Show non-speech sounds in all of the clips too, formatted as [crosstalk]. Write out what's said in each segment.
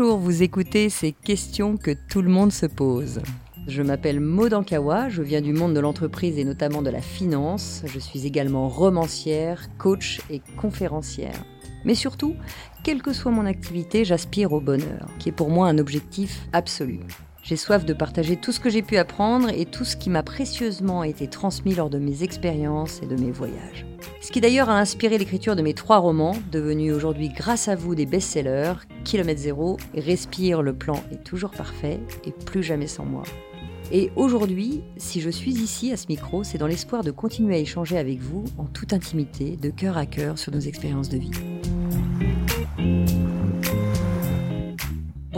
Vous écoutez ces questions que tout le monde se pose. Je m'appelle Maud Ankawa, je viens du monde de l'entreprise et notamment de la finance. Je suis également romancière, coach et conférencière. Mais surtout, quelle que soit mon activité, j'aspire au bonheur, qui est pour moi un objectif absolu. J'ai soif de partager tout ce que j'ai pu apprendre et tout ce qui m'a précieusement été transmis lors de mes expériences et de mes voyages. Ce qui d'ailleurs a inspiré l'écriture de mes trois romans, devenus aujourd'hui grâce à vous des best-sellers, Kilomètre Zéro, Respire, le plan est toujours parfait et plus jamais sans moi. Et aujourd'hui, si je suis ici à ce micro, c'est dans l'espoir de continuer à échanger avec vous en toute intimité, de cœur à cœur sur nos expériences de vie.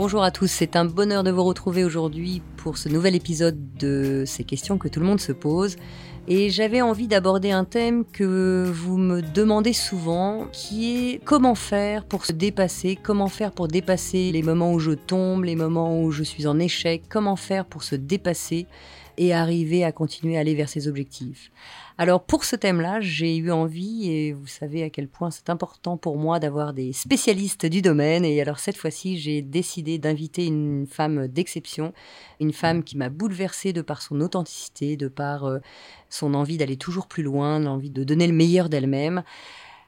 Bonjour à tous, c'est un bonheur de vous retrouver aujourd'hui pour ce nouvel épisode de ces questions que tout le monde se pose. Et j'avais envie d'aborder un thème que vous me demandez souvent, qui est comment faire pour se dépasser, comment faire pour dépasser les moments où je tombe, les moments où je suis en échec, comment faire pour se dépasser et arriver à continuer à aller vers ses objectifs. Alors pour ce thème-là, j'ai eu envie, et vous savez à quel point c'est important pour moi d'avoir des spécialistes du domaine, et alors cette fois-ci, j'ai décidé d'inviter une femme d'exception, une femme qui m'a bouleversée de par son authenticité, de par euh, son envie d'aller toujours plus loin, l'envie de donner le meilleur d'elle-même.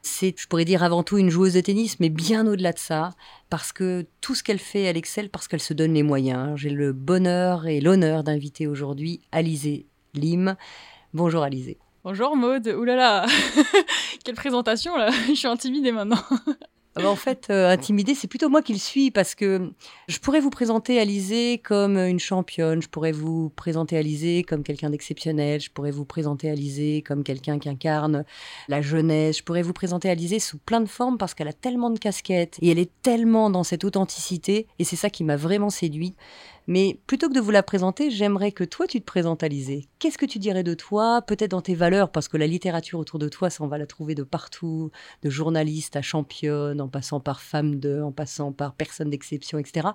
C'est, je pourrais dire avant tout une joueuse de tennis, mais bien au-delà de ça, parce que tout ce qu'elle fait, elle excelle parce qu'elle se donne les moyens. J'ai le bonheur et l'honneur d'inviter aujourd'hui Alizé Lim. Bonjour Alizé. Bonjour Maude, oulala, [laughs] quelle présentation là, [laughs] je suis intimidée maintenant. Ah bah, en fait, euh, intimidée, c'est plutôt moi qui le suis parce que je pourrais vous présenter Alizé comme une championne, je pourrais vous présenter Alizé comme quelqu'un d'exceptionnel, je pourrais vous présenter Alizé comme quelqu'un qui incarne la jeunesse, je pourrais vous présenter Alizé sous plein de formes parce qu'elle a tellement de casquettes et elle est tellement dans cette authenticité et c'est ça qui m'a vraiment séduit. Mais plutôt que de vous la présenter, j'aimerais que toi tu te présentes. Qu'est-ce que tu dirais de toi, peut-être dans tes valeurs, parce que la littérature autour de toi, ça on va la trouver de partout, de journaliste à championne, en passant par femme de, en passant par personne d'exception, etc.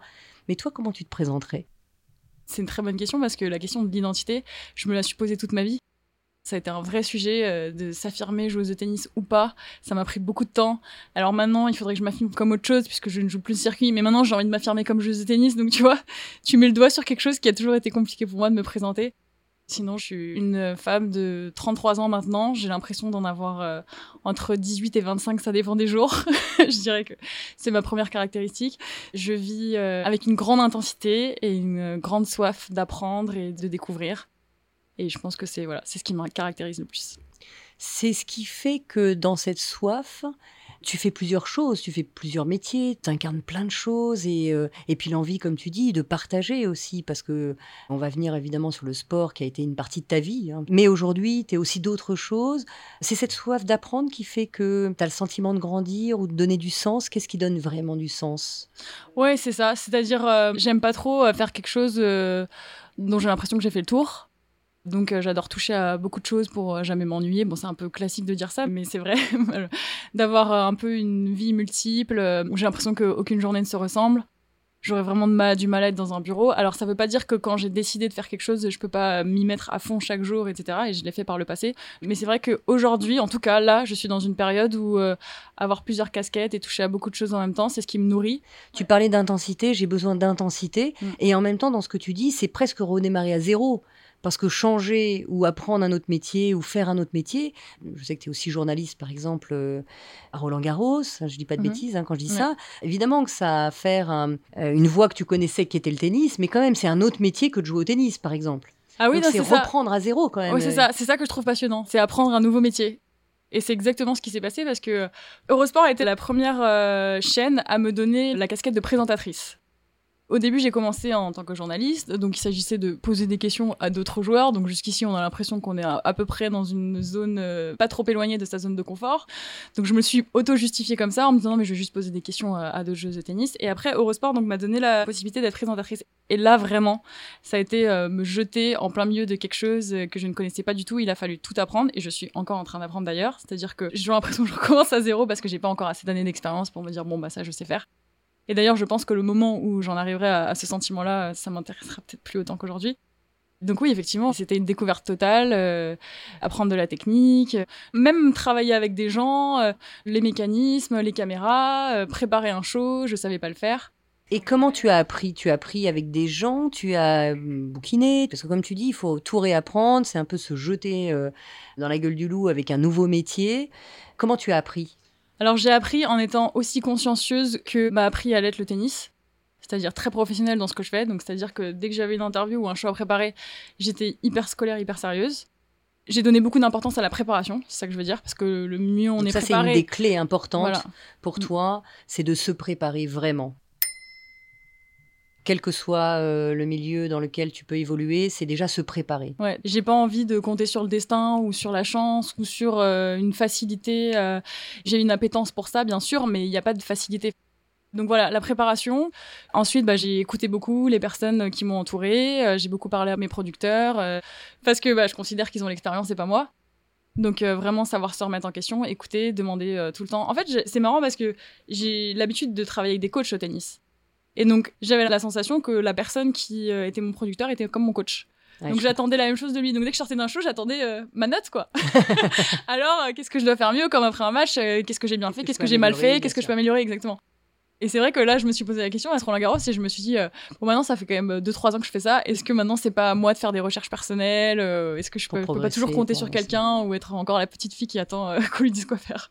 Mais toi, comment tu te présenterais? C'est une très bonne question parce que la question de l'identité, je me la suis posée toute ma vie. Ça a été un vrai sujet euh, de s'affirmer joueuse de tennis ou pas. Ça m'a pris beaucoup de temps. Alors maintenant, il faudrait que je m'affirme comme autre chose puisque je ne joue plus le circuit. Mais maintenant, j'ai envie de m'affirmer comme joueuse de tennis. Donc tu vois, tu mets le doigt sur quelque chose qui a toujours été compliqué pour moi de me présenter. Sinon, je suis une femme de 33 ans maintenant. J'ai l'impression d'en avoir euh, entre 18 et 25, ça dépend des jours. [laughs] je dirais que c'est ma première caractéristique. Je vis euh, avec une grande intensité et une grande soif d'apprendre et de découvrir. Et je pense que c'est voilà, c'est ce qui me caractérise le plus. C'est ce qui fait que dans cette soif, tu fais plusieurs choses, tu fais plusieurs métiers, tu incarnes plein de choses et, euh, et puis l'envie, comme tu dis, de partager aussi, parce que on va venir évidemment sur le sport qui a été une partie de ta vie, hein. mais aujourd'hui, tu es aussi d'autres choses. C'est cette soif d'apprendre qui fait que tu as le sentiment de grandir ou de donner du sens. Qu'est-ce qui donne vraiment du sens? Ouais, c'est ça. C'est-à-dire, euh, j'aime pas trop euh, faire quelque chose dont j'ai l'impression que j'ai fait le tour. Donc euh, j'adore toucher à beaucoup de choses pour euh, jamais m'ennuyer. Bon, c'est un peu classique de dire ça, mais c'est vrai [laughs] d'avoir euh, un peu une vie multiple où j'ai l'impression qu'aucune journée ne se ressemble. J'aurais vraiment du mal à être dans un bureau. Alors ça veut pas dire que quand j'ai décidé de faire quelque chose, je peux pas m'y mettre à fond chaque jour, etc. Et je l'ai fait par le passé. Mais c'est vrai qu'aujourd'hui, en tout cas là, je suis dans une période où avoir plusieurs casquettes et toucher à beaucoup de choses en même temps, c'est ce qui me nourrit. Tu parlais d'intensité, j'ai besoin d'intensité. Mm. Et en même temps, dans ce que tu dis, c'est presque redémarrer à zéro. Parce que changer ou apprendre un autre métier ou faire un autre métier, je sais que tu es aussi journaliste par exemple euh, à Roland Garros, je dis pas de mhm. bêtises hein, quand je dis ça, évidemment que ça a à faire euh, une voie que tu connaissais qui était le tennis, mais quand même c'est un autre métier que de jouer au tennis par exemple. Ah oui, c'est reprendre à zéro quand même. Oui, c'est ça, c'est ça que je trouve passionnant, c'est apprendre un nouveau métier. Et c'est exactement ce qui s'est passé parce que Eurosport a été la première euh, chaîne à me donner la casquette de présentatrice. Au début, j'ai commencé en tant que journaliste, donc il s'agissait de poser des questions à d'autres joueurs. Donc jusqu'ici, on a l'impression qu'on est à, peu près dans une zone euh, pas trop éloignée de sa zone de confort. Donc je me suis auto-justifiée comme ça en me disant non mais je vais juste poser des questions à, d'autres joueuses de tennis. Et après, Eurosport donc m'a donné la possibilité d'être présentatrice. Et là vraiment, ça a été euh, me jeter en plein milieu de quelque chose que je ne connaissais pas du tout. Il a fallu tout apprendre et je suis encore en train d'apprendre d'ailleurs. C'est-à-dire que j'ai l'impression que je recommence à zéro parce que j'ai pas encore assez d'années d'expérience pour me dire bon bah ça je sais faire. Et d'ailleurs, je pense que le moment où j'en arriverai à, ce sentiment-là, ça m'intéressera peut-être plus autant qu'aujourd'hui. Donc oui, effectivement, c'était une découverte totale, euh, apprendre de la technique, même travailler avec des gens, euh, les mécanismes, les caméras, euh, préparer un show, je savais pas le faire. Et comment tu as appris? Tu as appris avec des gens, tu as bouquiné, parce que comme tu dis, il faut tout réapprendre, c'est un peu se jeter euh, dans la gueule du loup avec un nouveau métier. Comment tu as appris? Alors j'ai appris en étant aussi consciencieuse que m'a appris à l'être le tennis, c'est-à-dire très professionnelle dans ce que je fais. Donc c'est-à-dire que dès que j'avais une interview ou un show à préparer, j'étais hyper scolaire, hyper sérieuse. J'ai donné beaucoup d'importance à la préparation, c'est ça que je veux dire, parce que le mieux on Donc est ça, préparé. c'est une des clés importantes Voilà. pour toi, c'est de se préparer vraiment. Quel que soit euh, le milieu dans lequel tu peux évoluer, c'est déjà se préparer. Ouais, j'ai pas envie de compter sur le destin ou sur la chance ou sur euh, une facilité. euh, j'ai une appétence pour ça, bien sûr, mais il n'y a pas de facilité. Donc voilà, la préparation. Ensuite, bah, j'ai écouté beaucoup les personnes qui m'ont entourée. j'ai beaucoup parlé à mes producteurs parce que bah, je considère qu'ils ont l'expérience et pas moi. Donc vraiment savoir se remettre en question, écouter, demander tout le temps. En fait, c'est marrant parce que j'ai l'habitude de travailler avec des coachs au tennis. Et donc j'avais la sensation que la personne qui euh, était mon producteur était comme mon coach. Ouais, Donc j'attendais la même chose de lui. Donc dès que je sortais d'un show, j'attendais euh, ma note, quoi. [laughs] Alors, euh, qu'est-ce que je dois faire mieux comme après un match euh, Qu'est-ce que j'ai bien fait Qu'est-ce que que j'ai mal fait Qu'est-ce que je peux améliorer exactement Et c'est vrai que là, je me suis posé la question à Roland Garros et je me suis dit, bon, maintenant, ça fait quand même 2-3 ans que je fais ça. Est-ce que maintenant, c'est pas à moi de faire des recherches personnelles Est-ce que je peux, peux pas toujours compter sur quelqu'un ou être encore la petite fille qui attend [laughs] qu'on lui dise quoi faire?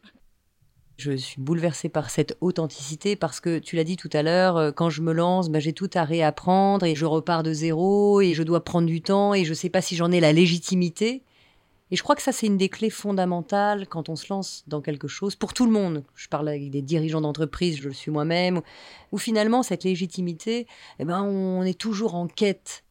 Je suis bouleversée par cette authenticité parce que tu l'as dit tout à l'heure, euh, quand je me lance, bah, j'ai tout à réapprendre et je repars de zéro et je dois prendre du temps et je sais pas si j'en ai la légitimité. Et je crois que ça, c'est une des clés fondamentales quand on se lance dans quelque chose, pour tout le monde. Je parle avec des dirigeants d'entreprise, je le suis moi-même, où finalement, cette légitimité, eh ben, on est toujours en quête.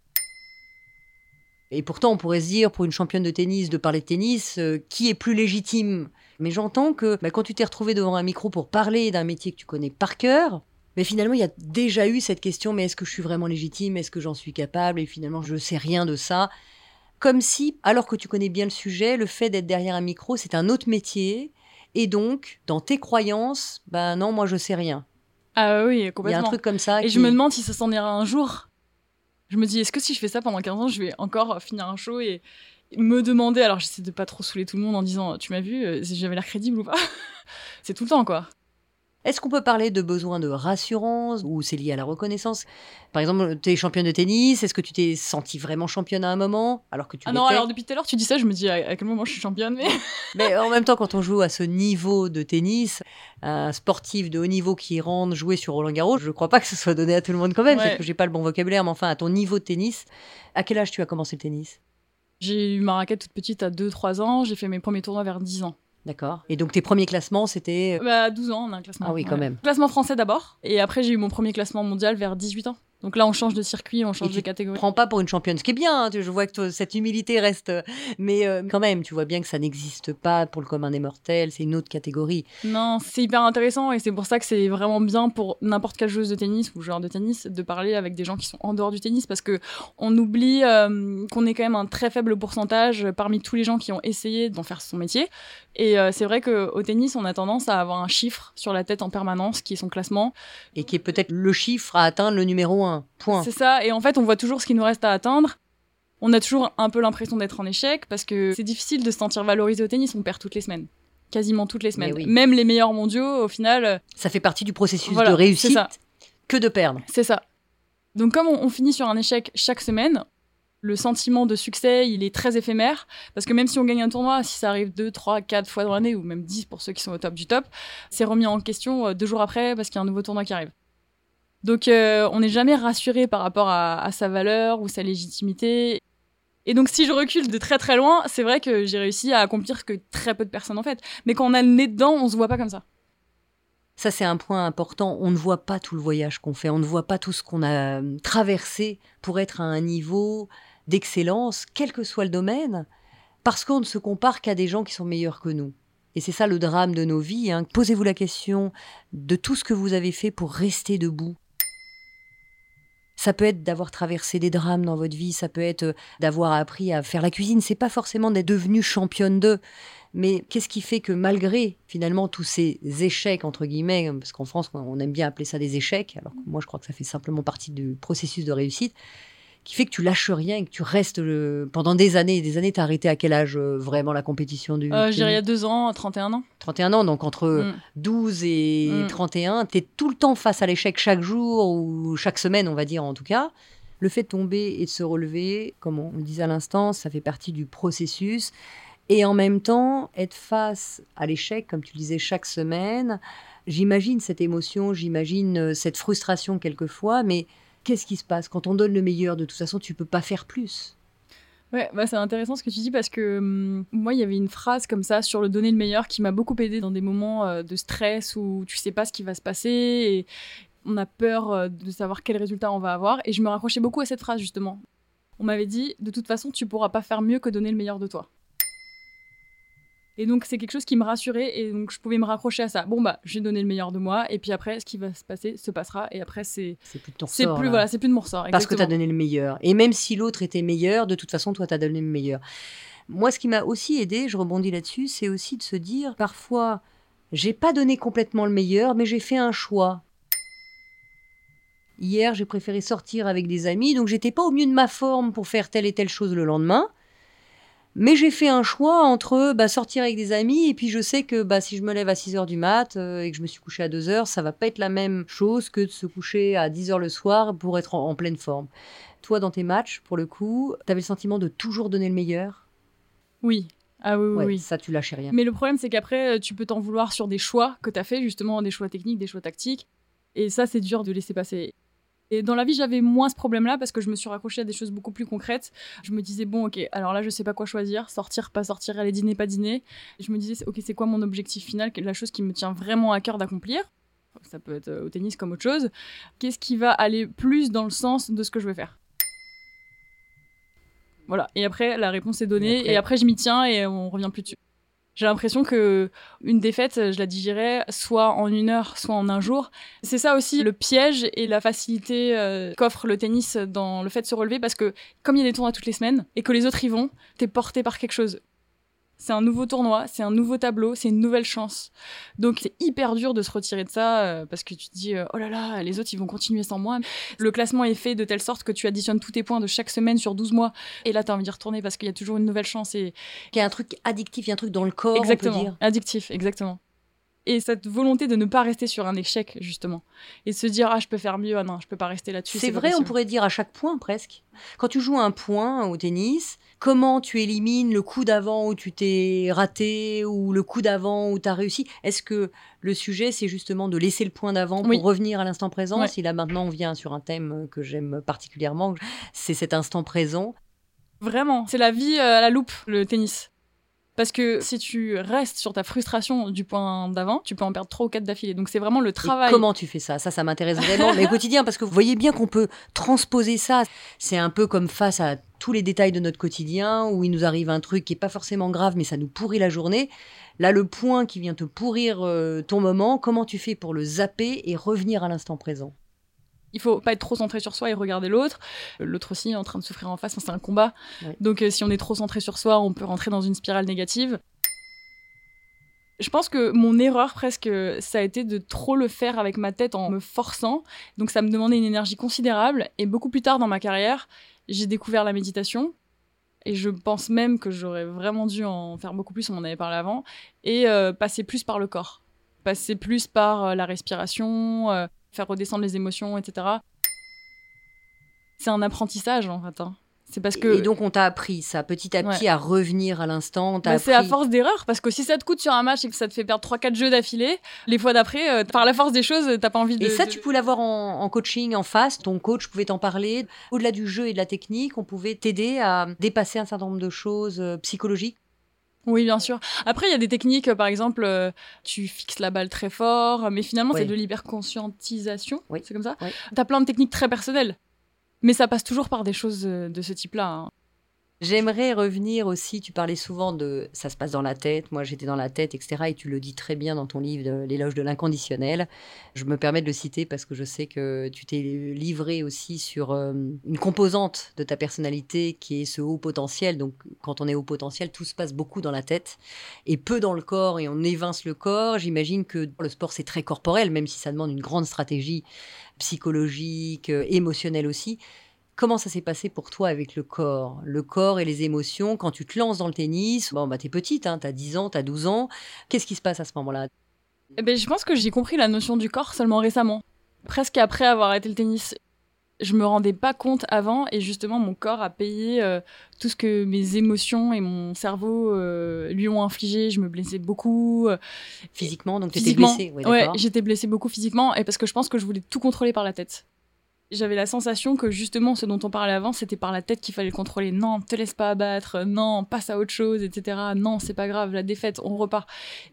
Et pourtant, on pourrait se dire, pour une championne de tennis, de parler de tennis, euh, qui est plus légitime? Mais j'entends que bah, quand tu t'es retrouvé devant un micro pour parler d'un métier que tu connais par cœur, mais finalement, il y a déjà eu cette question, mais est-ce que je suis vraiment légitime? Est-ce que j'en suis capable? Et finalement, je ne sais rien de ça. Comme si, alors que tu connais bien le sujet, le fait d'être derrière un micro, c'est un autre métier. Et donc, dans tes croyances, ben non, moi, je sais rien. Ah oui, Il y a complètement. un truc comme ça. Et qui- je me demande si ça s'en ira un jour. Je me dis, est-ce que si je fais ça pendant 15 ans, je vais encore finir un show et me demander. Alors, j'essaie de pas trop saouler tout le monde en disant, tu m'as vu, euh, si j'avais l'air crédible ou pas? [laughs] C'est tout le temps, quoi. Est-ce qu'on peut parler de besoin de rassurance ou c'est lié à la reconnaissance? Par exemple, tu es championne de tennis, est-ce que tu t'es sentie vraiment championne à un moment alors que tu Ah non, alors depuis tout à l'heure, tu dis ça, je me dis à, à quel moment je suis championne, mais. [laughs] Mais en même temps, quand on joue à ce niveau de tennis, un sportif de haut niveau qui rentre jouer sur Roland Garros, je ne crois pas que ce soit donné à tout le monde quand même, Ouais. parce que j'ai pas le bon vocabulaire, mais enfin, à ton niveau de tennis, à quel âge tu as commencé le tennis? J'ai eu ma raquette toute petite à 2-3 ans, j'ai fait mes premiers tournois vers 10 ans. D'accord. Et donc tes premiers classements, c'était... Bah, à 12 ans, on a un classement. Ah oui, quand même. Classement français d'abord, et après j'ai eu mon premier classement mondial vers 18 ans. Donc là, on change de circuit, on change tu de catégorie. prends pas pour une championne, ce qui est bien, hein, tu- je vois que toi, cette humilité reste... Mais euh, quand même, tu vois bien que ça n'existe pas pour le commun des mortels, c'est une autre catégorie. Non, c'est hyper intéressant et c'est pour ça que c'est vraiment bien pour n'importe quelle joueuse de tennis ou joueur de tennis de parler avec des gens qui sont en dehors du tennis parce que on oublie euh, qu'on est quand même un très faible pourcentage parmi tous les gens qui ont essayé d'en faire son métier. Et euh, c'est vrai qu'au tennis, on a tendance à avoir un chiffre sur la tête en permanence qui est son classement. Et qui est peut-être le chiffre à atteindre le numéro Point. C'est ça, et en fait, on voit toujours ce qu'il nous reste à atteindre. On a toujours un peu l'impression d'être en échec parce que c'est difficile de se sentir valorisé au tennis, on perd toutes les semaines. Quasiment toutes les semaines. oui. Même les meilleurs mondiaux, au final, euh, Ça fait partie du processus Voilà, de réussite ça. que de perdre. C'est ça. Donc comme on, on finit sur un échec chaque semaine, le sentiment de succès, il est très éphémère, parce que même si on gagne un tournoi, si ça arrive 2, 3, 4 fois dans l'année, ou même 10 pour ceux qui sont au top du top, c'est remis en question euh, deux jours après parce qu'il y a un nouveau tournoi qui arrive. Donc euh, on n'est jamais rassuré par rapport à, sa valeur ou sa légitimité. Et donc si je recule de très très loin, c'est vrai que j'ai réussi à accomplir que très peu de personnes en fait. Mais quand on a le dedans, on se voit pas comme ça. Ça, c'est un point important. On ne voit pas tout le voyage qu'on fait. On ne voit pas tout ce qu'on a euh, traversé pour être à un niveau d'excellence, quel que soit le domaine, parce qu'on ne se compare qu'à des gens qui sont meilleurs que nous. Et c'est ça le drame de nos vies. hein. Posez-vous la question de tout ce que vous avez fait pour rester debout. Ça peut être d'avoir traversé des drames dans votre vie, ça peut être euh, d'avoir appris à faire la cuisine. C'est pas forcément d'être devenu championne d'eux. Mais qu'est-ce qui fait que malgré finalement tous ces échecs, entre guillemets, parce qu'en France on aime bien appeler ça des échecs, alors que moi je crois que ça fait simplement partie du processus de réussite, qui fait que tu lâches rien et que tu restes euh, pendant des années et des années. T'as arrêté à quel âge euh, vraiment la compétition du euh, Je dirais il y a deux ans, 31 ans. 31 ans, donc entre 12 mm. et 31, mm. tu es tout le temps face à l'échec chaque jour ou chaque semaine, on va dire en tout cas. Le fait de tomber et de se relever, comme on le disait à l'instant, ça fait partie du processus. Et en même temps, être face à l'échec, comme tu le disais, chaque semaine, j'imagine cette émotion, j'imagine cette frustration quelquefois, mais qu'est-ce qui se passe Quand on donne le meilleur, de toute façon, tu peux pas faire plus. Ouais, bah c'est intéressant ce que tu dis parce que hum, moi, il y avait une phrase comme ça sur le donner le meilleur qui m'a beaucoup aidé dans des moments euh, de stress où tu sais pas ce qui va se passer et on a peur euh, de savoir quel résultat on va avoir. Et je me raccrochais beaucoup à cette phrase justement. On m'avait dit, de toute façon, tu pourras pas faire mieux que donner le meilleur de toi. Et donc, c'est quelque chose qui me rassurait et donc je pouvais me raccrocher à ça. Bon, bah, j'ai donné le meilleur de moi et puis après, ce qui va se passer se passera et après, c'est. C'est plus de ton plus, voilà, c'est plus de mon ressort. Parce que tu as donné le meilleur. Et même si l'autre était meilleur, de toute façon, toi, tu as donné le meilleur. Moi, ce qui m'a aussi aidé, je rebondis là-dessus, c'est aussi de se dire parfois, j'ai pas donné complètement le meilleur, mais j'ai fait un choix. Hier, j'ai préféré sortir avec des amis, donc j'étais pas au mieux de ma forme pour faire telle et telle chose le lendemain. Mais j'ai fait un choix entre bah, sortir avec des amis et puis je sais que bah, si je me lève à 6 heures du mat euh, et que je me suis couché à 2 heures, ça va pas être la même chose que de se coucher à 10 heures le soir pour être en, pleine forme. Toi, dans tes matchs, pour le coup, tu avais le sentiment de toujours donner le meilleur? Oui. Ah oui, oui, oui. Ça, tu lâchais rien. Mais le problème, c'est qu'après, tu peux t'en vouloir sur des choix que tu as fait, justement, des choix techniques, des choix tactiques. Et ça, c'est dur de laisser passer. Et dans la vie, j'avais moins ce problème-là parce que je me suis raccrochée à des choses beaucoup plus concrètes. Je me disais, bon, ok, alors là, je sais pas quoi choisir, sortir, pas sortir, aller dîner, pas dîner. je me disais, ok, c'est quoi mon objectif final, la chose qui me tient vraiment à cœur d'accomplir? Ça peut être euh, au tennis comme autre chose. Qu'est-ce qui va aller plus dans le sens de ce que je veux faire? Voilà. Et après, la réponse est donnée. Et après, et après je m'y tiens et on revient plus dessus. J'ai l'impression que une défaite, je la digérais soit en une heure, soit en un jour. C'est ça aussi le piège et la facilité euh, qu'offre le tennis dans le fait de se relever parce que comme il y a des tournois toutes les semaines et que les autres y vont, t'es porté par quelque chose. C'est un nouveau tournoi, c'est un nouveau tableau, c'est une nouvelle chance. Donc c'est hyper dur de se retirer de ça euh, parce que tu te dis euh, oh là là, les autres ils vont continuer sans moi. Le classement est fait de telle sorte que tu additionnes tous tes points de chaque semaine sur 12 mois et là tu as envie d'y retourner parce qu'il y a toujours une nouvelle chance et il y a un truc addictif, il y a un truc dans le corps, exactement, on peut dire. addictif, exactement et cette volonté de ne pas rester sur un échec justement. Et de se dire ah je peux faire mieux ah non je peux pas rester là-dessus c'est vrai on pourrait dire à chaque point presque. Quand tu joues un point au tennis comment tu élimines le coup d'avant où tu t'es raté ou le coup d'avant où tu as réussi? Est-ce que le sujet c'est justement de laisser le point d'avant pour revenir à l'instant présent? Si là maintenant on vient sur un thème que j'aime particulièrement c'est cet instant présent. Vraiment, c'est la vie euh, à la loupe, le tennis. Parce que si tu restes sur ta frustration du point d'avant, tu peux en perdre trois ou quatre d'affilée. Donc c'est vraiment le travail. comment tu fais ça? Ça, ça m'intéresse vraiment. Mais au quotidien, parce que vous voyez bien qu'on peut transposer ça. C'est un peu comme face à tous les détails de notre quotidien où il nous arrive un truc qui est pas forcément grave, mais ça nous pourrit la journée. Là, le point qui vient te pourrir euh, ton moment, comment tu fais pour le zapper et revenir à l'instant présent? Il faut pas être trop centré sur soi et regarder l'autre. L'autre aussi est en train de souffrir en face, c'est un combat. Donc euh, si on est trop centré sur soi, on peut rentrer dans une spirale négative. Je pense que mon erreur presque, ça a été de trop le faire avec ma tête en me forçant. Donc ça me demandait une énergie considérable. Et beaucoup plus tard dans ma carrière, j'ai découvert la méditation. Et je pense même que j'aurais vraiment dû en faire beaucoup plus, on en avait parlé avant. Et euh, passer plus par le corps. Passer plus par euh, la respiration, faire redescendre les émotions, etc. C'est un apprentissage en fait. Hein. C'est parce que. Et donc on t'a appris ça petit à petit à revenir à l'instant. Bah, c'est à force d'erreur parce que si ça te coûte sur un match et que ça te fait perdre 3-4 jeux d'affilée, les fois d'après, euh, par la force des choses, t'as pas envie de. Et ça, tu pouvais l'avoir en, en, coaching en face. Ton coach pouvait t'en parler. Au-delà du jeu et de la technique, on pouvait t'aider à dépasser un certain nombre de choses euh, psychologiques. Oui, bien sûr. Après, il y a des techniques, par exemple, euh, tu fixes la balle très fort, mais finalement, c'est de l'hyperconscientisation. Oui. C'est comme ça. Oui. Tu as plein de techniques très personnelles. Mais ça passe toujours par des choses euh, de ce type-là. Hein. J'aimerais revenir aussi, tu parlais souvent de ça se passe dans la tête, moi j'étais dans la tête, etc. Et tu le dis très bien dans ton livre, L'éloge de l'inconditionnel. Je me permets de le citer parce que je sais que tu t'es livré aussi sur euh, une composante de ta personnalité qui est ce haut potentiel. Donc quand on est haut potentiel, tout se passe beaucoup dans la tête et peu dans le corps et on évince le corps. J'imagine que le sport c'est très corporel, même si ça demande une grande stratégie psychologique, euh, émotionnelle aussi. Comment ça s'est passé pour toi avec le corps? Le corps et les émotions, quand tu te lances dans le tennis, bon, bah, t'es petite, hein, t'as 10 ans, t'as 12 ans. Qu'est-ce qui se passe à ce moment-là? Eh ben, Je pense que j'ai compris la notion du corps seulement récemment. Presque après avoir arrêté le tennis je me rendais pas compte avant et justement mon corps a payé euh, tout ce que mes émotions et mon cerveau euh, lui ont infligé. Je me blessais beaucoup. Euh, physiquement, donc tu étais blessée Ouais, j'étais blessée beaucoup physiquement et parce que je pense que je voulais tout contrôler par la tête. J'avais la sensation que justement ce dont on parlait avant, c'était par la tête qu'il fallait le contrôler. Non, te laisse pas abattre, non, passe à autre chose, etc. Non, c'est pas grave, la défaite, on repart.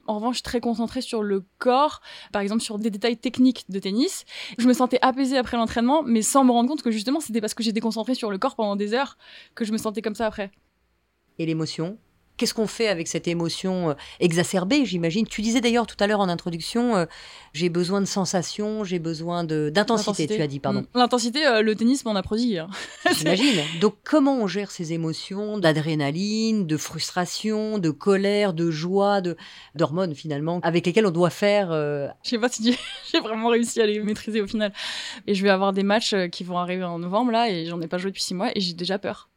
En revanche, très concentrée sur le corps, par exemple sur des détails techniques de tennis. Je me sentais apaisée après l'entraînement, mais sans me rendre compte que justement c'était parce que j'étais concentrée sur le corps pendant des heures que je me sentais comme ça après. Et l'émotion? Qu'est-ce qu'on fait avec cette émotion euh, exacerbée, j'imagine Tu disais d'ailleurs tout à l'heure en introduction, euh, j'ai besoin de sensations, j'ai besoin d'intensité, tu as dit, pardon. Mm. L'intensité, euh, le tennis m'en a produit. Hein. [laughs] J'imagine. Donc comment on gère ces émotions d'adrénaline, de frustration, de colère, de joie, d'hormones finalement, avec lesquelles on doit faire... Je sais pas si [laughs] j'ai vraiment réussi à les maîtriser au final. Et je vais avoir des matchs qui vont arriver en novembre là, et j'en ai pas joué depuis six mois, et j'ai déjà peur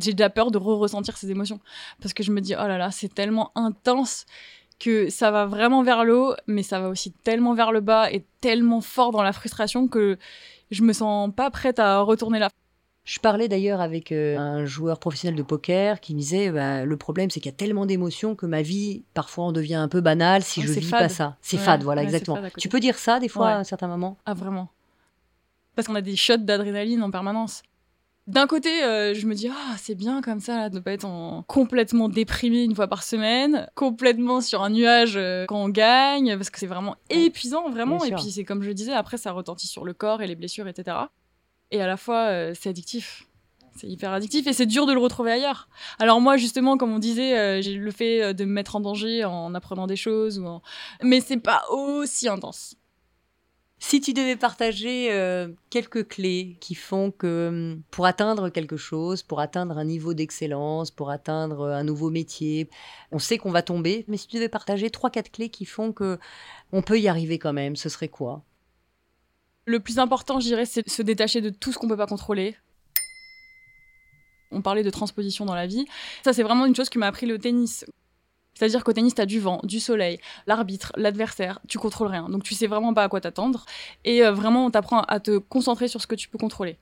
j'ai déjà peur de re-ressentir ces émotions. Parce que je me dis, oh là là, c'est tellement intense que ça va vraiment vers le haut, mais ça va aussi tellement vers le bas et tellement fort dans la frustration que je me sens pas prête à retourner là. Je parlais d'ailleurs avec euh, un joueur professionnel de poker qui me disait bah, le problème c'est qu'il y a tellement d'émotions que ma vie parfois en devient un peu banale si je vis pas ça. C'est fade, voilà exactement. tu peux dire ça des fois à un certain moment? Ah vraiment Parce qu'on a des shots d'adrénaline en permanence. D'un côté, euh, je me dis ah c'est bien comme ça de ne pas être complètement déprimé une fois par semaine, complètement sur un nuage euh, quand on gagne, parce que c'est vraiment épuisant vraiment. et puis c'est comme je le disais, après ça retentit sur le corps et les blessures, etc. Et à la fois euh, c'est addictif. C'est hyper addictif et c'est dur de le retrouver ailleurs. Alors moi justement, comme on disait, j'ai le fait de me mettre en danger en apprenant des choses, ou mais c'est pas aussi intense. Si tu devais partager euh, quelques clés qui font que hum, pour atteindre quelque chose, pour atteindre un niveau d'excellence, pour atteindre euh, un nouveau métier, on sait qu'on va tomber, mais si tu devais partager trois quatre clés qui font que on peut y arriver quand même, ce serait quoi? Le plus important, je dirais, c'est se détacher de tout ce qu'on peut pas contrôler. On parlait de transposition dans la vie. Ça, c'est vraiment une chose qui m'a appris le tennis. C'est-à-dire qu'au tennis, tu as du vent, du soleil, l'arbitre, l'adversaire, tu contrôles rien. Donc tu sais vraiment pas à quoi t'attendre. Et euh, vraiment, on t'apprend à te concentrer sur ce que tu peux contrôler.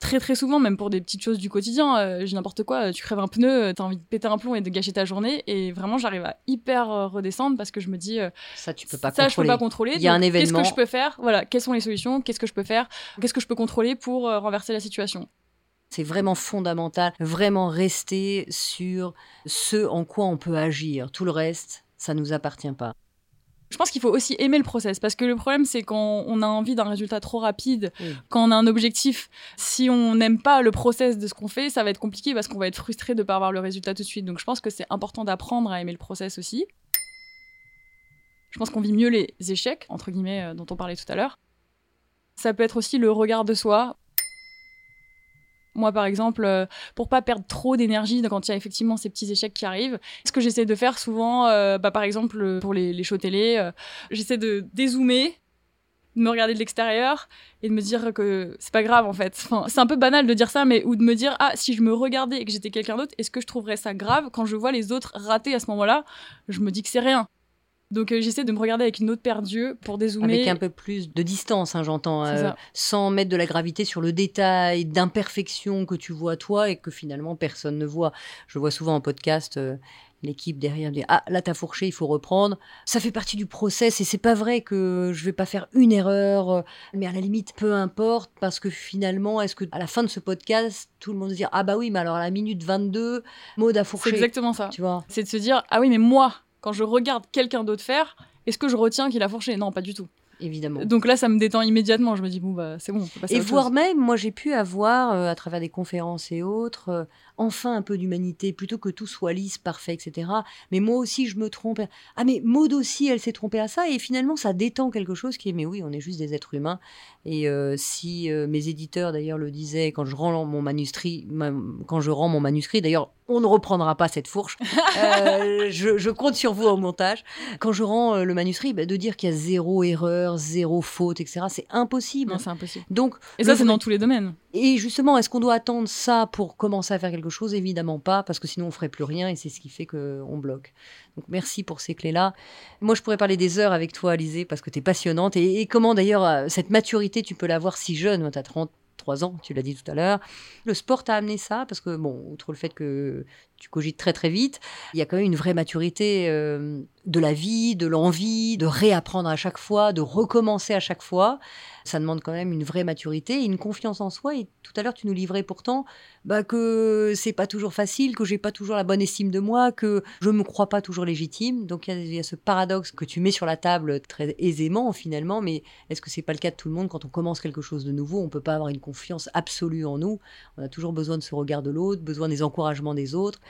Très très souvent, même pour des petites choses du quotidien, euh, j'ai n'importe quoi, tu crèves un pneu, t'as envie de péter un plomb et de gâcher ta journée. Et vraiment, j'arrive à hyper euh, redescendre parce que je me dis. ça, tu peux pas ça, contrôler. je peux pas contrôler. Il y a un événement. Qu'est-ce que je peux faire? Voilà, quelles sont les solutions? Qu'est-ce que je peux faire? Qu'est-ce que je peux contrôler pour renverser la situation? C'est vraiment fondamental, vraiment rester sur ce en quoi on peut agir. Tout le reste, ça ne nous appartient pas. Je pense qu'il faut aussi aimer le process parce que le problème c'est quand on a envie d'un résultat trop rapide, quand on a un objectif, si on n'aime pas le process de ce qu'on fait, ça va être compliqué parce qu'on va être frustré de ne pas avoir le résultat tout de suite. Donc je pense que c'est important d'apprendre à aimer le process aussi. Je pense qu'on vit mieux les échecs, entre guillemets, euh, dont on parlait tout à l'heure. Ça peut être aussi le regard de soi. Moi, par exemple, euh, pour pas perdre trop d'énergie quand il y a effectivement ces petits échecs qui arrivent, ce que j'essaie de faire souvent, euh, bah, par exemple, pour les, les shows télé, euh, j'essaie de dézoomer, de me regarder de l'extérieur et de me dire que c'est pas grave en fait. C'est un peu banal de dire ça, mais ou de me dire ah si je me regardais et que j'étais quelqu'un d'autre, est-ce que je trouverais ça grave quand je vois les autres rater à ce moment-là? Je me dis que c'est rien. Donc euh, j'essaie de me regarder avec une autre paire d'yeux pour dézoomer. Avec un peu plus de distance, hein, j'entends, euh, sans mettre de la gravité sur le détail d'imperfection que tu vois toi et que finalement personne ne voit. Je vois souvent en podcast euh, l'équipe derrière dire ah là t'as fourché, il faut reprendre. Ça fait partie du process et c'est pas vrai que je vais pas faire une erreur, mais à la limite peu importe parce que finalement est-ce que à la fin de ce podcast tout le monde se dire ah bah oui mais alors à la minute 22 Maud a fourché. C'est exactement ça. Tu vois? C'est de se dire ah oui mais moi quand je regarde quelqu'un d'autre faire, est-ce que je retiens qu'il a fourché? Non, pas du tout. Évidemment. Donc là, ça me détend immédiatement. Je me dis, bon, bah, c'est bon, on peut passer Et voire même, moi, j'ai pu avoir, euh, à travers des conférences et autres, euh, enfin un peu d'humanité, plutôt que tout soit lisse, parfait, etc. Mais moi aussi, je me trompe. Ah, mais Maud aussi, elle s'est trompée à ça. Et finalement, ça détend quelque chose qui est, mais oui, on est juste des êtres humains. Et euh, si mes éditeurs, d'ailleurs, le disaient, quand je rends mon manuscrit, quand je rends mon manuscrit, d'ailleurs, on ne reprendra pas cette fourche. [laughs] Euh, je, compte sur vous au montage. Quand je rends euh, le manuscrit, bah, de dire qu'il y a zéro erreur, zéro faute, etc., c'est impossible. Non, c'est impossible. Donc, et ça, c'est dans tous les domaines. Et justement, est-ce qu'on doit attendre ça pour commencer à faire quelque chose Évidemment pas, parce que sinon on ferait plus rien et c'est ce qui fait qu'on bloque. Donc merci pour ces clés-là. Moi, je pourrais parler des heures avec toi, Alizé, parce que tu es passionnante. Et, comment d'ailleurs, euh, cette maturité, tu peux l'avoir si jeune, tu as 30 ans, tu l'as dit tout à l'heure. Le sport t'a amené ça? Parce que, bon, outre le fait que tu cogites très très vite, il y a quand même une vraie maturité euh, de la vie, de l'envie, de réapprendre à chaque fois, de recommencer à chaque fois. Ça demande quand même une vraie maturité et une confiance en soi. Et tout à l'heure, tu nous livrais pourtant bah, que c'est pas toujours facile, que j'ai pas toujours la bonne estime de moi, que je me crois pas toujours légitime. Donc il y, a ce paradoxe que tu mets sur la table très aisément finalement. Mais est-ce que c'est pas le cas de tout le monde? Quand on commence quelque chose de nouveau On peut pas avoir une confiance absolue en nous. On a toujours besoin de ce regard de l'autre, besoin des encouragements des autres.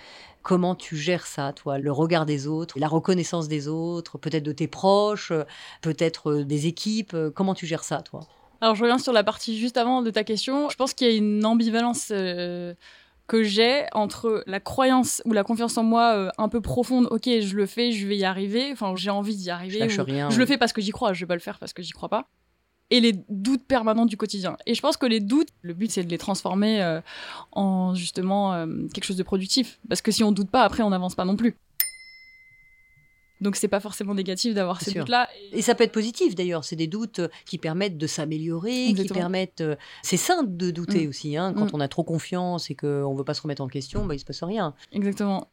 Comment tu gères ça, toi Le regard des autres, la reconnaissance des autres, peut-être de tes proches, peut-être euh, des équipes. Comment tu gères ça, toi? Alors je reviens sur la partie juste avant de ta question. Je pense qu'il y a une ambivalence euh, que j'ai entre la croyance ou la confiance en moi euh, un peu profonde. Ok, je le fais, je vais y arriver. Enfin, j'ai envie d'y arriver. Je, rien, je le fais parce que j'y crois. Je vais pas le faire parce que j'y crois pas. Et les doutes permanents du quotidien. Et je pense que les doutes, le but c'est de les transformer euh, en justement quelque chose de productif. Parce que si on doute pas, après on n'avance pas non plus. Donc c'est pas forcément négatif d'avoir ces doutes-là. Et... ça peut être positif d'ailleurs. C'est des doutes euh, qui permettent de s'améliorer, qui permettent. Euh, c'est sain de douter mm. aussi. Hein. Quand mm. on a trop confiance et qu'on veut pas se remettre en question, bah, il se passe rien. Exactement.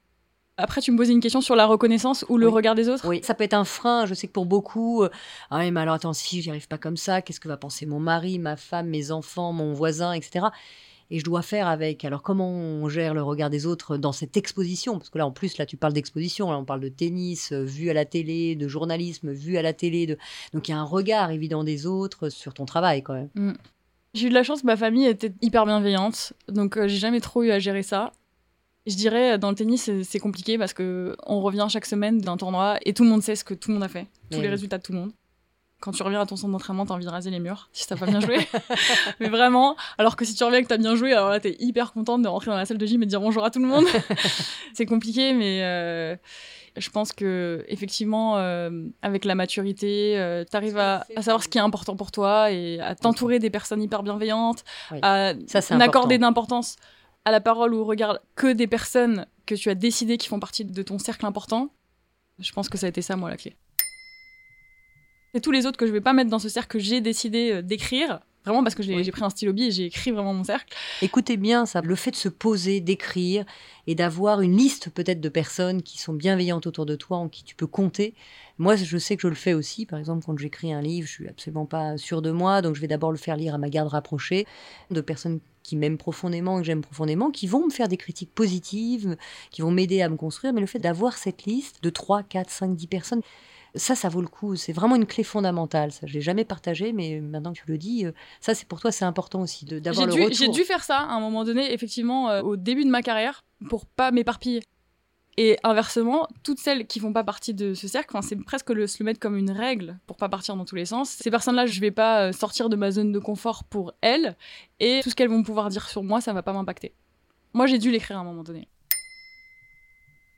Après, tu me posais une question sur la reconnaissance ou le regard des autres. Oui, ça peut être un frein. Je sais que pour beaucoup, euh, ah mais alors attends, si j'y arrive pas comme ça, qu'est-ce que va penser mon mari, ma femme, mes enfants, mon voisin, etc et je dois faire avec. Alors comment on gère le regard des autres dans cette exposition? Parce que là, en plus, là, tu parles d'exposition, on parle de tennis, euh, vu à la télé, de journalisme, vu à la télé. De... Donc il y a un regard évident des autres sur ton travail quand même. Mm. J'ai eu de la chance, ma famille était hyper bienveillante, donc euh, j'ai jamais trop eu à gérer ça. Je dirais, dans le tennis, c'est compliqué parce que on revient chaque semaine d'un tournoi et tout le monde sait ce que tout le monde a fait, tous les résultats de tout le monde. Quand tu reviens à ton centre d'entraînement, t'as envie de raser les murs si t'as pas bien joué. [laughs] mais vraiment, alors que si tu reviens et que t'as bien joué, alors là t'es hyper contente de rentrer dans la salle de gym et de dire bonjour à tout le monde. [laughs] c'est compliqué, mais euh, je pense que effectivement, euh, avec la maturité, euh, t'arrives à, savoir ce qui est important pour toi et à t'entourer des personnes hyper bienveillantes, à n'accorder d'importance à la parole ou au regard que des personnes que tu as décidé qui font partie de ton cercle important. Je pense que ça a été ça, moi, la clé. C'est tous les autres que je vais pas mettre dans ce cercle que j'ai décidé euh, d'écrire. Vraiment parce que j'ai pris un stylo et j'ai écrit vraiment mon cercle. Écoutez bien ça, le fait de se poser, d'écrire et d'avoir une liste peut-être de personnes qui sont bienveillantes autour de toi, en qui tu peux compter. Moi, je sais que je le fais aussi. Par exemple, quand j'écris un livre, je suis absolument pas sûre de moi, donc je vais d'abord le faire lire à ma garde rapprochée, de personnes qui m'aiment profondément et que j'aime profondément, qui vont me faire des critiques positives, qui vont m'aider à me construire. Mais le fait d'avoir cette liste de 3, 4, 5, 10 personnes, ça, ça vaut le coup. C'est vraiment une clé fondamentale. Ça, je l'ai jamais partagé, mais maintenant que tu le dis, euh, ça, c'est pour toi, c'est important aussi d'avoir le retour. J'ai dû faire ça à un moment donné, effectivement, euh, au début de ma carrière, pour pas m'éparpiller. Et inversement, toutes celles qui font pas partie de ce cercle, c'est presque le, se le mettre comme une règle pour pas partir dans tous les sens. Ces personnes-là, je vais pas euh, sortir de ma zone de confort pour elles, et tout ce qu'elles vont pouvoir dire sur moi, ça va pas m'impacter. Moi, j'ai dû l'écrire à un moment donné.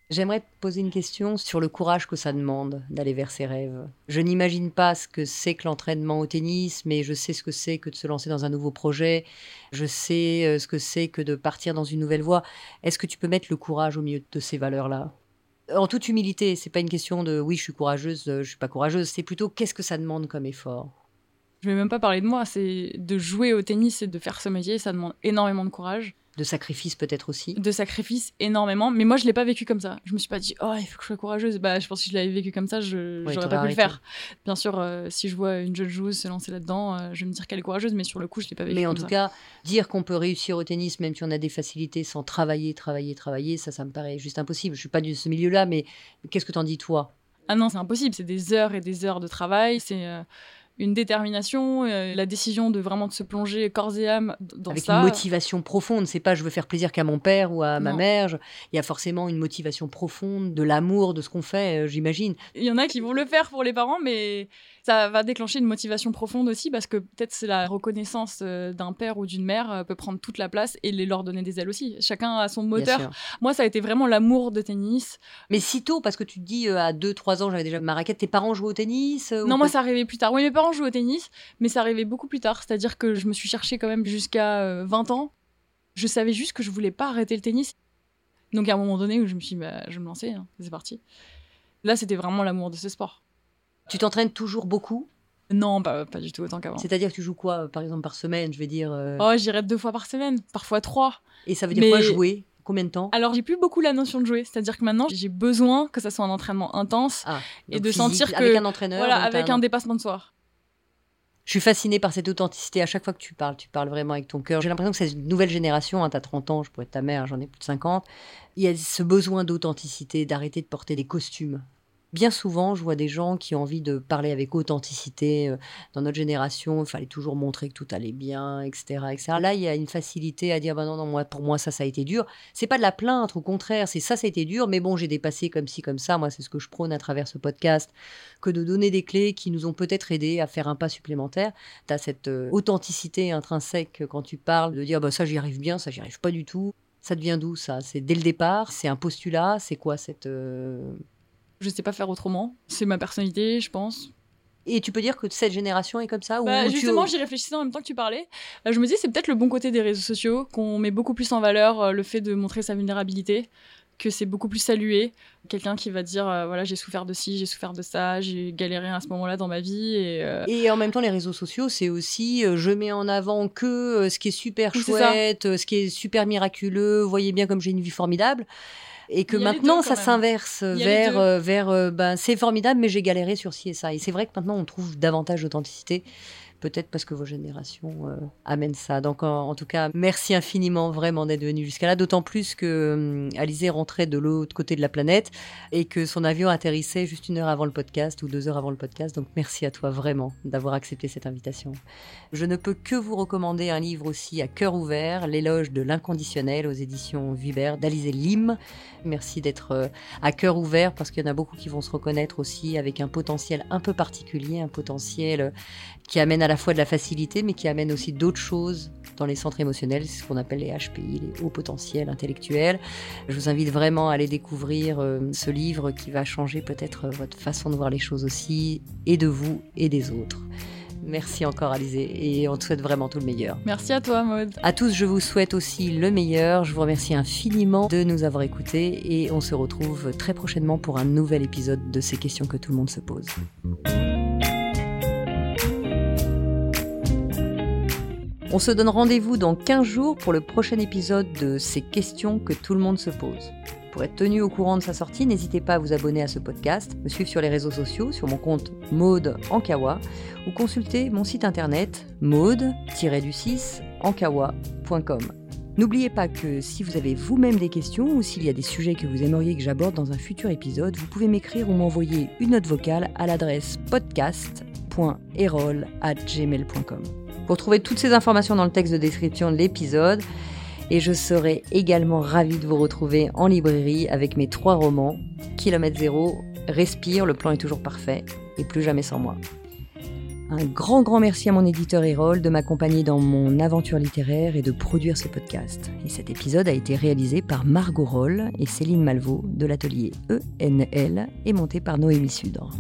J'aimerais te poser une question sur le courage que ça demande d'aller vers ses rêves. Je n'imagine pas ce que c'est que l'entraînement au tennis, mais je sais ce que c'est que de se lancer dans un nouveau projet. Je sais euh, ce que c'est que de partir dans une nouvelle voie. Est-ce que tu peux mettre le courage au milieu de ces valeurs-là? En toute humilité, c'est pas une question de oui, je suis courageuse, je suis pas courageuse. C'est plutôt qu'est-ce que ça demande comme effort? Je vais même pas parler de moi, c'est de jouer au tennis et de faire ce métier, ça demande énormément de courage. De sacrifice peut-être aussi. De sacrifice énormément, mais moi je l'ai pas vécu comme ça. Je me suis pas dit oh il faut que je sois courageuse. Bah je pense que si je l'avais vécu comme ça, je n'aurais pas pu le faire. Bien sûr, euh, si je vois une jeune joueuse se lancer là-dedans, euh, je vais me dire qu'elle est courageuse, mais sur le coup je l'ai pas vécu. Mais en tout cas, dire qu'on peut réussir au tennis même si on a des facilités sans travailler, travailler, travailler, ça ça me paraît juste impossible. Je suis pas de ce milieu-là, mais qu'est-ce que t'en dis toi? Ah non c'est impossible, c'est des heures et des heures de travail, c'est euh, une détermination, euh, la décision de vraiment de se plonger corps et âme dans Avec ça. une motivation profonde. C'est pas je veux faire plaisir qu'à mon père ou à ma mère. Je- Il y a forcément une motivation profonde, de l'amour de ce qu'on fait, euh, j'imagine. Il y en a qui vont le faire pour les parents, mais ça va déclencher une motivation profonde aussi parce que peut-être c'est la reconnaissance euh, d'un père ou d'une mère peut prendre toute la place et les leur donner des ailes aussi. Chacun a son moteur. Moi, ça a été vraiment l'amour de tennis. Mais si tôt, parce que tu te dis à 2-3 ans, j'avais déjà ma raquette, tes parents jouaient au tennis ou Non, moi, ça arrivait plus tard. Oui, mes parents jouaient au tennis, mais ça arrivait beaucoup plus tard. C'est-à-dire que je me suis cherchée quand même jusqu'à euh, 20 ans. Je savais juste que je voulais pas arrêter le tennis. Donc, à un moment donné où je me suis dit, bah, je vais me lancer, hein, c'est parti. Là, c'était vraiment l'amour de ce sport. Tu t'entraînes toujours beaucoup? Non, pas, pas du tout autant qu'avant. C'est-à-dire que tu joues quoi, euh, par exemple, par semaine, je vais dire euh, Oh, j'irais deux fois par semaine, parfois trois. Et ça veut dire mais- quoi jouer? Combien de temps? Alors, j'ai plus beaucoup la notion de jouer. C'est-à-dire que maintenant, j'ai besoin que ça soit un entraînement intense, Ah, et de physique, sentir que- Avec un entraîneur voilà, avec un dépassement de soi. Je suis fascinée par cette authenticité. À chaque fois que tu parles, tu parles vraiment avec ton cœur. J'ai l'impression que c'est une nouvelle génération. Tu as 30 ans, je pourrais être ta mère, j'en ai plus de 50. Il y a ce besoin d'authenticité, d'arrêter de porter des costumes. Bien souvent, je vois des gens qui ont envie de parler avec authenticité. Euh, Dans notre génération, il fallait toujours montrer que tout allait bien, etc., etc. Là, il y a une facilité à dire bah non, non, moi, pour moi, ça, ça a été dur. C'est pas de la plainte, au contraire, c'est ça, ça a été dur, mais bon, j'ai dépassé comme ci, comme ça. Moi, c'est ce que je prône à travers ce podcast, que de donner des clés qui nous ont peut-être aidés à faire un pas supplémentaire tu as cette euh, authenticité intrinsèque quand tu parles, de dire bah, ça j'y arrive bien, ça j'y arrive pas du tout. Ça devient d'où ça C'est dès le départ C'est un postulat C'est quoi cette. euh, Je sais pas faire autrement. C'est ma personnalité, je pense. Et tu peux dire que cette génération est comme ça ou Bah, tu- justement, j'y réfléchissais en même temps que tu parlais. Euh, je me dis, c'est peut-être le bon côté des réseaux sociaux, qu'on met beaucoup plus en valeur euh, le fait de montrer sa vulnérabilité, que c'est beaucoup plus salué. Quelqu'un qui va dire, euh, voilà, j'ai souffert de ci, j'ai souffert de ça, j'ai galéré à ce moment-là dans ma vie. Et, euh, Et en même temps, les réseaux sociaux, c'est aussi euh, je mets en avant que ce qui est super chouette, ce qui est super miraculeux, voyez bien comme j'ai une vie formidable. Et que maintenant, ça s'inverse vers, euh, vers euh, ben, c'est formidable, mais j'ai galéré sur ci et ça. Et c'est vrai que maintenant, on trouve davantage d'authenticité. Peut-être parce que vos générations euh, amènent ça. Donc, en, tout cas, merci infiniment vraiment d'être venu jusqu'à là. D'autant plus que hum, Alizé rentrait de l'autre côté de la planète et que son avion atterrissait juste une heure avant le podcast ou deux heures avant le podcast. Donc, merci à toi vraiment d'avoir accepté cette invitation. Je ne peux que vous recommander un livre aussi à cœur ouvert, L'éloge de l'inconditionnel aux éditions Vibert d'Alizé Lim. Merci d'être euh, à cœur ouvert parce qu'il y en a beaucoup qui vont se reconnaître aussi avec un potentiel un peu particulier, un potentiel euh, qui amène à la fois de la facilité mais qui amène aussi d'autres choses dans les centres émotionnels, c'est ce qu'on appelle les HPI, les hauts potentiels intellectuels. Je vous invite vraiment à aller découvrir euh, ce livre qui va changer peut-être euh, votre façon de voir les choses aussi, et de vous et des autres. Merci encore Alizé et on te souhaite vraiment tout le meilleur. Merci à toi, Maud. À tous, je vous souhaite aussi le meilleur. Je vous remercie infiniment de nous avoir écoutés et on se retrouve très prochainement pour un nouvel épisode de ces questions que tout le monde se pose. On se donne rendez-vous dans 15 jours pour le prochain épisode de ces questions que tout le monde se pose. Pour être tenu au courant de sa sortie, n'hésitez pas à vous abonner à ce podcast, me suivre sur les réseaux sociaux, sur mon compte Maude Ankawa, ou consulter mon site internet maude-du6 ankawa.com. N'oubliez pas que si vous avez vous-même des questions ou s'il y a des sujets que vous aimeriez que j'aborde dans un futur épisode, vous pouvez m'écrire ou m'envoyer une note vocale à l'adresse podcast.erol@gmail.com. Vous retrouvez toutes ces informations dans le texte de description de l'épisode et je serai également ravie de vous retrouver en librairie avec mes trois romans Kilomètre zéro, Respire, le plan est toujours parfait et Plus jamais sans moi. Un grand, grand merci à mon éditeur Erol de m'accompagner dans mon aventure littéraire et de produire ce podcast. Et cet épisode a été réalisé par Margot Roll et Céline Malvaux de l'atelier ENL et monté par Noémie Sudre.